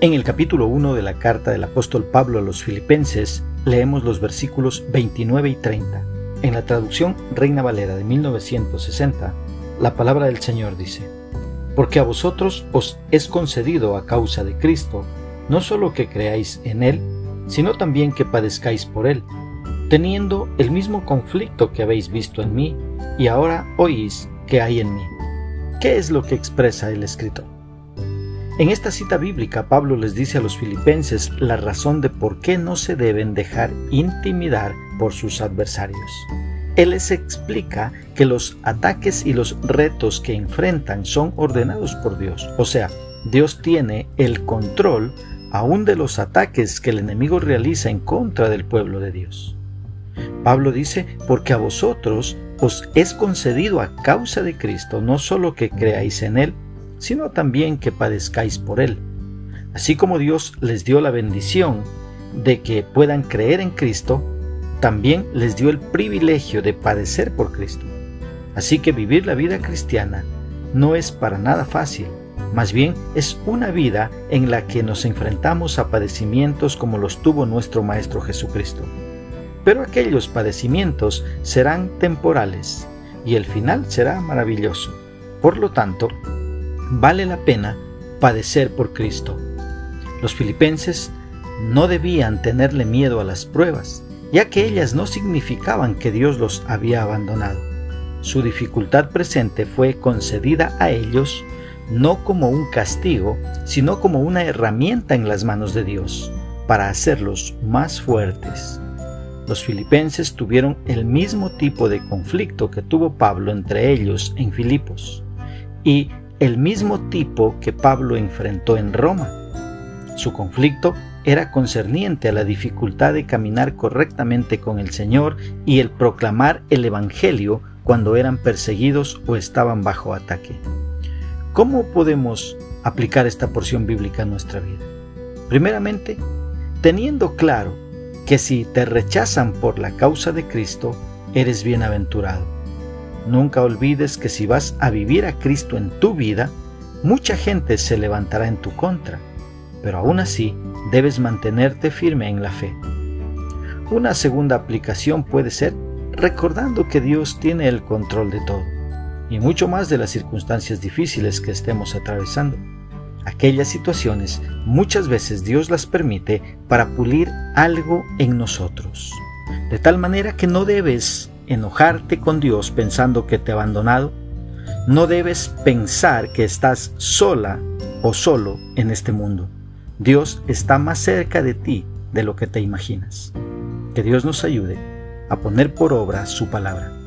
En el capítulo 1 de la carta del apóstol Pablo a los filipenses leemos los versículos 29 y 30. En la traducción Reina Valera de 1960, la palabra del Señor dice, Porque a vosotros os es concedido a causa de Cristo, no solo que creáis en Él, sino también que padezcáis por Él, teniendo el mismo conflicto que habéis visto en mí y ahora oís que hay en mí. ¿Qué es lo que expresa el escritor? En esta cita bíblica, Pablo les dice a los filipenses la razón de por qué no se deben dejar intimidar por sus adversarios. Él les explica que los ataques y los retos que enfrentan son ordenados por Dios. O sea, Dios tiene el control aún de los ataques que el enemigo realiza en contra del pueblo de Dios. Pablo dice, porque a vosotros os es concedido a causa de Cristo no solo que creáis en Él, sino también que padezcáis por Él. Así como Dios les dio la bendición de que puedan creer en Cristo, también les dio el privilegio de padecer por Cristo. Así que vivir la vida cristiana no es para nada fácil, más bien es una vida en la que nos enfrentamos a padecimientos como los tuvo nuestro Maestro Jesucristo. Pero aquellos padecimientos serán temporales y el final será maravilloso. Por lo tanto, vale la pena padecer por Cristo. Los filipenses no debían tenerle miedo a las pruebas, ya que ellas no significaban que Dios los había abandonado. Su dificultad presente fue concedida a ellos no como un castigo, sino como una herramienta en las manos de Dios, para hacerlos más fuertes. Los filipenses tuvieron el mismo tipo de conflicto que tuvo Pablo entre ellos en Filipos, y el mismo tipo que Pablo enfrentó en Roma. Su conflicto era concerniente a la dificultad de caminar correctamente con el Señor y el proclamar el Evangelio cuando eran perseguidos o estaban bajo ataque. ¿Cómo podemos aplicar esta porción bíblica a nuestra vida? Primeramente, teniendo claro que si te rechazan por la causa de Cristo, eres bienaventurado Nunca olvides que si vas a vivir a Cristo en tu vida, mucha gente se levantará en tu contra, pero aún así debes mantenerte firme en la fe. Una segunda aplicación puede ser recordando que Dios tiene el control de todo, y mucho más de las circunstancias difíciles que estemos atravesando. Aquellas situaciones muchas veces Dios las permite para pulir algo en nosotros, de tal manera que no debes enojarte con Dios pensando que te ha abandonado. No debes pensar que estás sola o solo en este mundo. Dios está más cerca de ti de lo que te imaginas. Que Dios nos ayude a poner por obra su palabra.